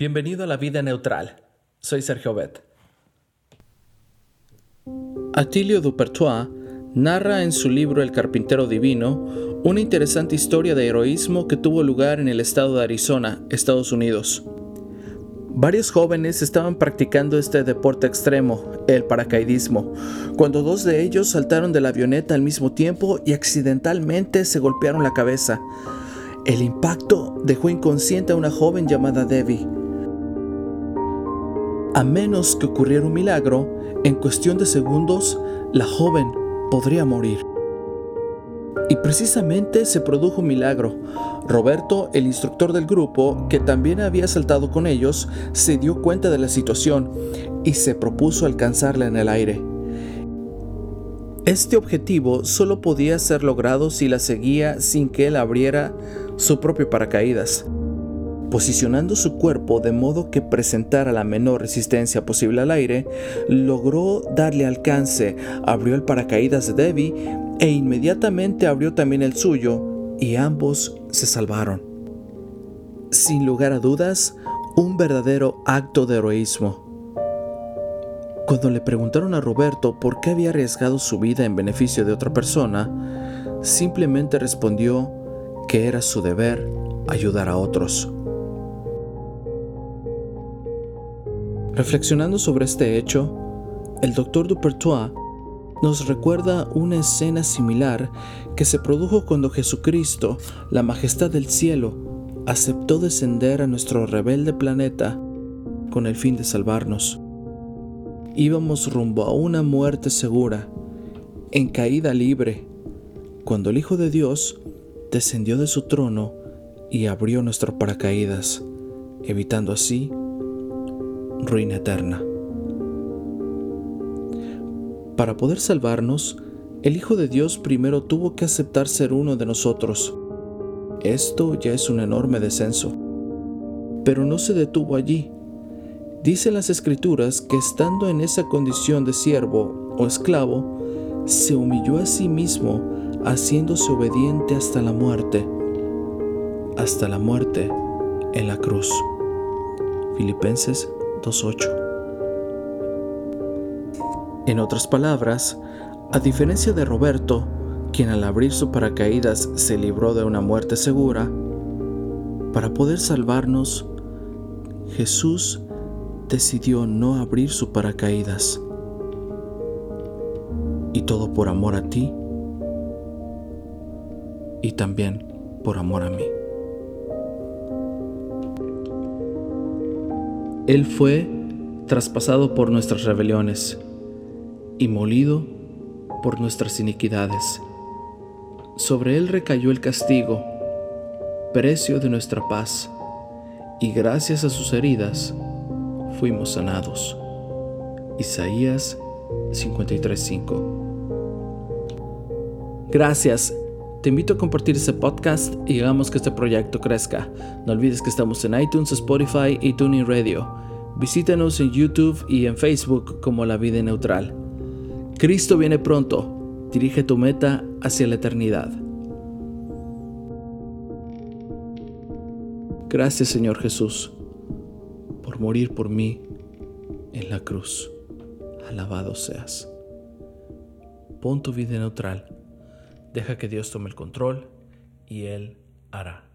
Bienvenido a la vida neutral. Soy Sergio Bet. Atilio Dupertois narra en su libro El carpintero divino una interesante historia de heroísmo que tuvo lugar en el estado de Arizona, Estados Unidos. Varios jóvenes estaban practicando este deporte extremo, el paracaidismo, cuando dos de ellos saltaron de la avioneta al mismo tiempo y accidentalmente se golpearon la cabeza. El impacto dejó inconsciente a una joven llamada Debbie. A menos que ocurriera un milagro, en cuestión de segundos, la joven podría morir. Y precisamente se produjo un milagro. Roberto, el instructor del grupo, que también había saltado con ellos, se dio cuenta de la situación y se propuso alcanzarla en el aire. Este objetivo solo podía ser logrado si la seguía sin que él abriera su propio paracaídas. Posicionando su cuerpo de modo que presentara la menor resistencia posible al aire, logró darle alcance, abrió el paracaídas de Debbie e inmediatamente abrió también el suyo y ambos se salvaron. Sin lugar a dudas, un verdadero acto de heroísmo. Cuando le preguntaron a Roberto por qué había arriesgado su vida en beneficio de otra persona, simplemente respondió que era su deber ayudar a otros. Reflexionando sobre este hecho, el doctor Dupertois nos recuerda una escena similar que se produjo cuando Jesucristo, la majestad del cielo, aceptó descender a nuestro rebelde planeta con el fin de salvarnos. Íbamos rumbo a una muerte segura, en caída libre, cuando el Hijo de Dios descendió de su trono y abrió nuestro paracaídas, evitando así ruina eterna. Para poder salvarnos, el Hijo de Dios primero tuvo que aceptar ser uno de nosotros. Esto ya es un enorme descenso. Pero no se detuvo allí. Dice las escrituras que estando en esa condición de siervo o esclavo, se humilló a sí mismo, haciéndose obediente hasta la muerte, hasta la muerte en la cruz. Filipenses 2.8. En otras palabras, a diferencia de Roberto, quien al abrir su paracaídas se libró de una muerte segura, para poder salvarnos, Jesús decidió no abrir su paracaídas. Y todo por amor a ti y también por amor a mí. Él fue traspasado por nuestras rebeliones y molido por nuestras iniquidades. Sobre Él recayó el castigo, precio de nuestra paz, y gracias a sus heridas fuimos sanados. Isaías 53:5 Gracias te invito a compartir este podcast y hagamos que este proyecto crezca. No olvides que estamos en iTunes, Spotify y Tuning Radio. Visítanos en YouTube y en Facebook como La Vida Neutral. Cristo viene pronto. Dirige tu meta hacia la eternidad. Gracias Señor Jesús por morir por mí en la cruz. Alabado seas. Pon tu vida neutral Deja que Dios tome el control y Él hará.